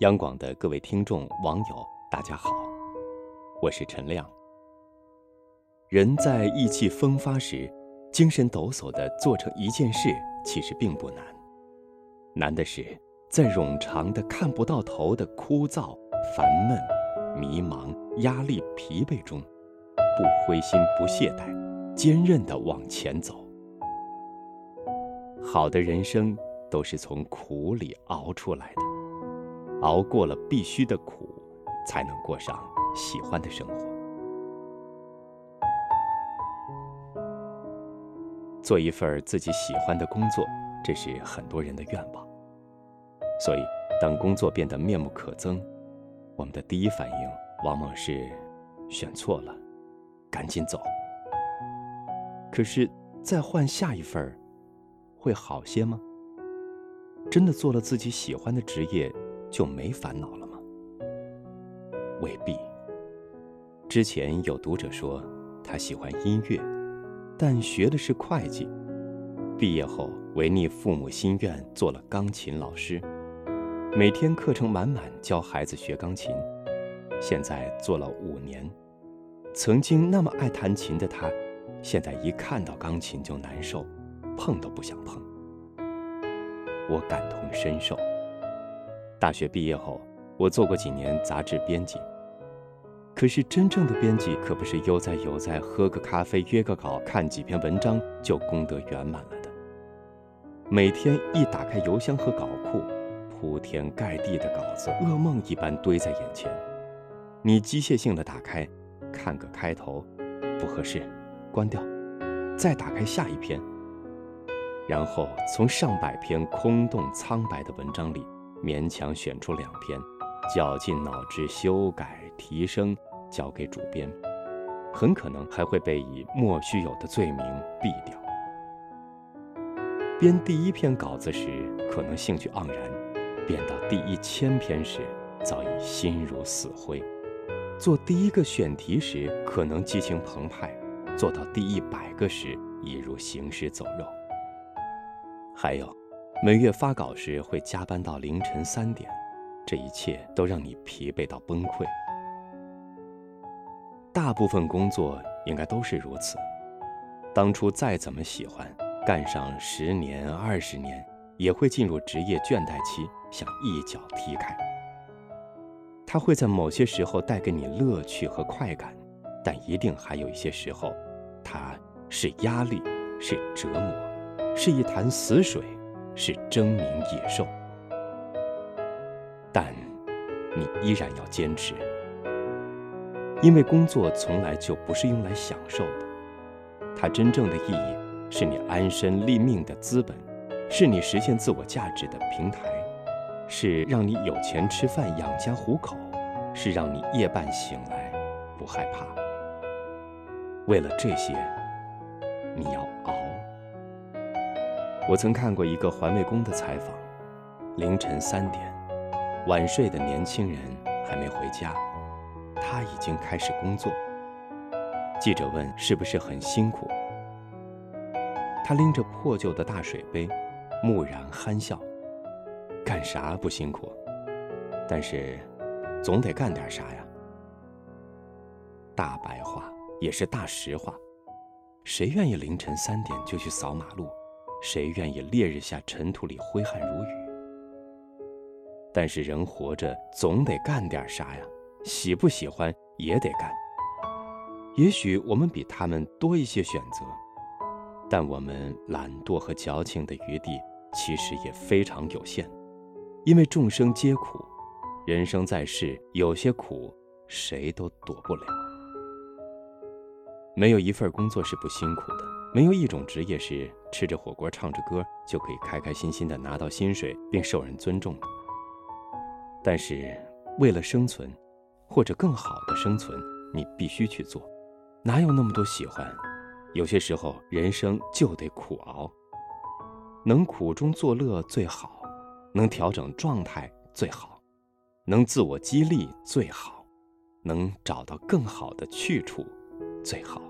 央广的各位听众、网友，大家好，我是陈亮。人在意气风发时，精神抖擞地做成一件事，其实并不难。难的是，在冗长的看不到头的枯燥、烦闷、迷茫、压力、疲惫中，不灰心、不懈怠，坚韧地往前走。好的人生都是从苦里熬出来的，熬过了必须的苦，才能过上喜欢的生活。做一份自己喜欢的工作，这是很多人的愿望。所以，当工作变得面目可憎，我们的第一反应往往是选错了，赶紧走。可是，再换下一份会好些吗？真的做了自己喜欢的职业，就没烦恼了吗？未必。之前有读者说，他喜欢音乐。但学的是会计，毕业后违逆父母心愿做了钢琴老师，每天课程满满教孩子学钢琴，现在做了五年。曾经那么爱弹琴的他，现在一看到钢琴就难受，碰都不想碰。我感同身受。大学毕业后，我做过几年杂志编辑。可是真正的编辑可不是悠哉悠哉喝个咖啡约个稿看几篇文章就功德圆满了的。每天一打开邮箱和稿库，铺天盖地的稿子噩梦一般堆在眼前。你机械性的打开，看个开头，不合适，关掉，再打开下一篇。然后从上百篇空洞苍白的文章里勉强选出两篇，绞尽脑汁修改提升。交给主编，很可能还会被以莫须有的罪名毙掉。编第一篇稿子时，可能兴趣盎然；编到第一千篇时，早已心如死灰；做第一个选题时，可能激情澎湃；做到第一百个时，已如行尸走肉。还有，每月发稿时会加班到凌晨三点，这一切都让你疲惫到崩溃。大部分工作应该都是如此。当初再怎么喜欢，干上十年、二十年，也会进入职业倦怠期，想一脚踢开。它会在某些时候带给你乐趣和快感，但一定还有一些时候，它是压力，是折磨，是一潭死水，是狰狞野兽。但你依然要坚持。因为工作从来就不是用来享受的，它真正的意义是你安身立命的资本，是你实现自我价值的平台，是让你有钱吃饭养家糊口，是让你夜半醒来不害怕。为了这些，我曾看过一个环卫工的采访，凌晨三点，晚睡的年轻人还没回家。他已经开始工作。记者问：“是不是很辛苦？”他拎着破旧的大水杯，木然憨笑：“干啥不辛苦？但是，总得干点啥呀。”大白话也是大实话。谁愿意凌晨三点就去扫马路？谁愿意烈日下尘土里挥汗如雨？但是人活着总得干点啥呀。喜不喜欢也得干。也许我们比他们多一些选择，但我们懒惰和矫情的余地其实也非常有限。因为众生皆苦，人生在世，有些苦谁都躲不了。没有一份工作是不辛苦的，没有一种职业是吃着火锅唱着歌就可以开开心心的拿到薪水并受人尊重的。但是为了生存。或者更好的生存，你必须去做，哪有那么多喜欢？有些时候，人生就得苦熬。能苦中作乐最好，能调整状态最好，能自我激励最好，能找到更好的去处最好。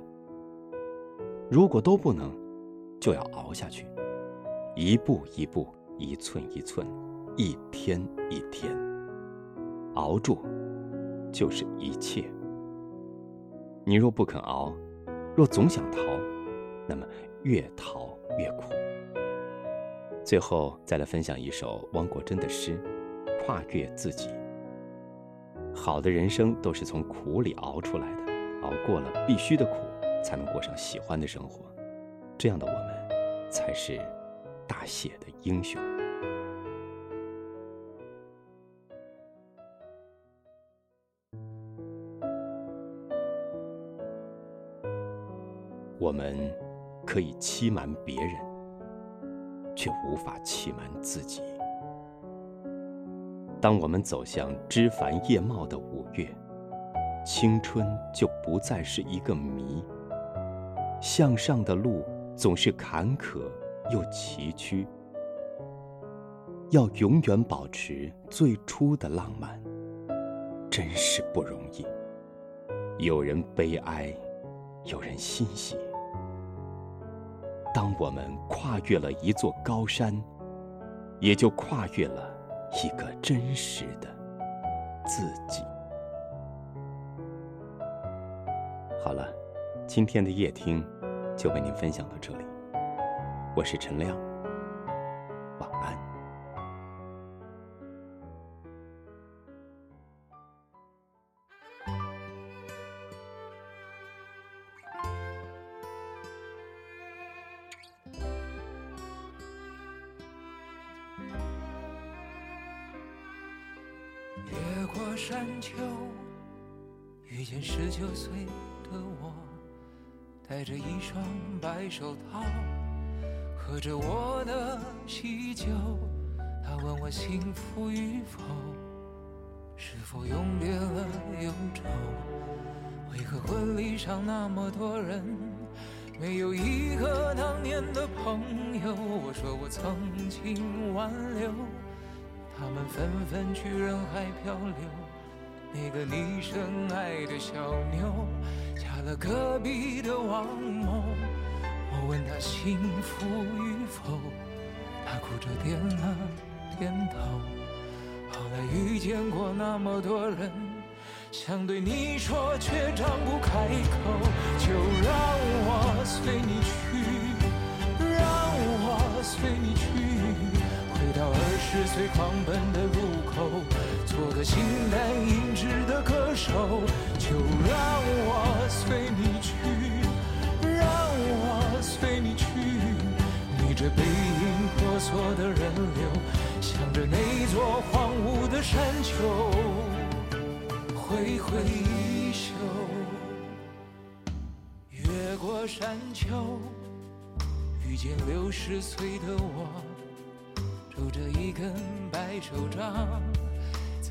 如果都不能，就要熬下去，一步一步，一寸一寸，一天一天。熬住就是一切。你若不肯熬，若总想逃，那么越逃越苦。最后再来分享一首汪国真的诗《跨越自己》。好的人生都是从苦里熬出来的，熬过了必须的苦，才能过上喜欢的生活。这样的我们，才是大写的英雄。我们可以欺瞒别人，却无法欺瞒自己。当我们走向枝繁叶茂的五月，青春就不再是一个谜。向上的路总是坎坷又崎岖，要永远保持最初的浪漫，真是不容易。有人悲哀。有人欣喜。当我们跨越了一座高山，也就跨越了一个真实的自己。好了，今天的夜听就为您分享到这里。我是陈亮。晚安越过山丘，遇见十九岁的我，戴着一双白手套，喝着我的喜酒。他问我幸福与否，是否永别了忧愁？为何婚礼上那么多人，没有一个当年的朋友？我说我曾经挽留。他们纷纷去人海漂流，那个你深爱的小妞嫁了隔壁的王某。我问她幸福与否，她哭着点了点头。后来遇见过那么多人，想对你说却张不开口，就让我随你去，让我随你去。回到二十岁狂奔的路口，做个形单影只的歌手，就让我随你去，让我随你去。逆着背影婆娑的人流，向着那座荒芜的山丘挥挥衣袖，越过山丘，遇见六十岁的我。拄着一根白手杖，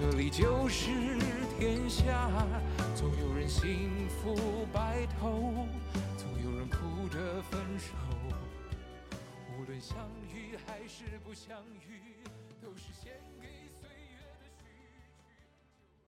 这里就是天下，总有人幸福白头，总有人哭着分手。无论相遇还是不相遇，都是先。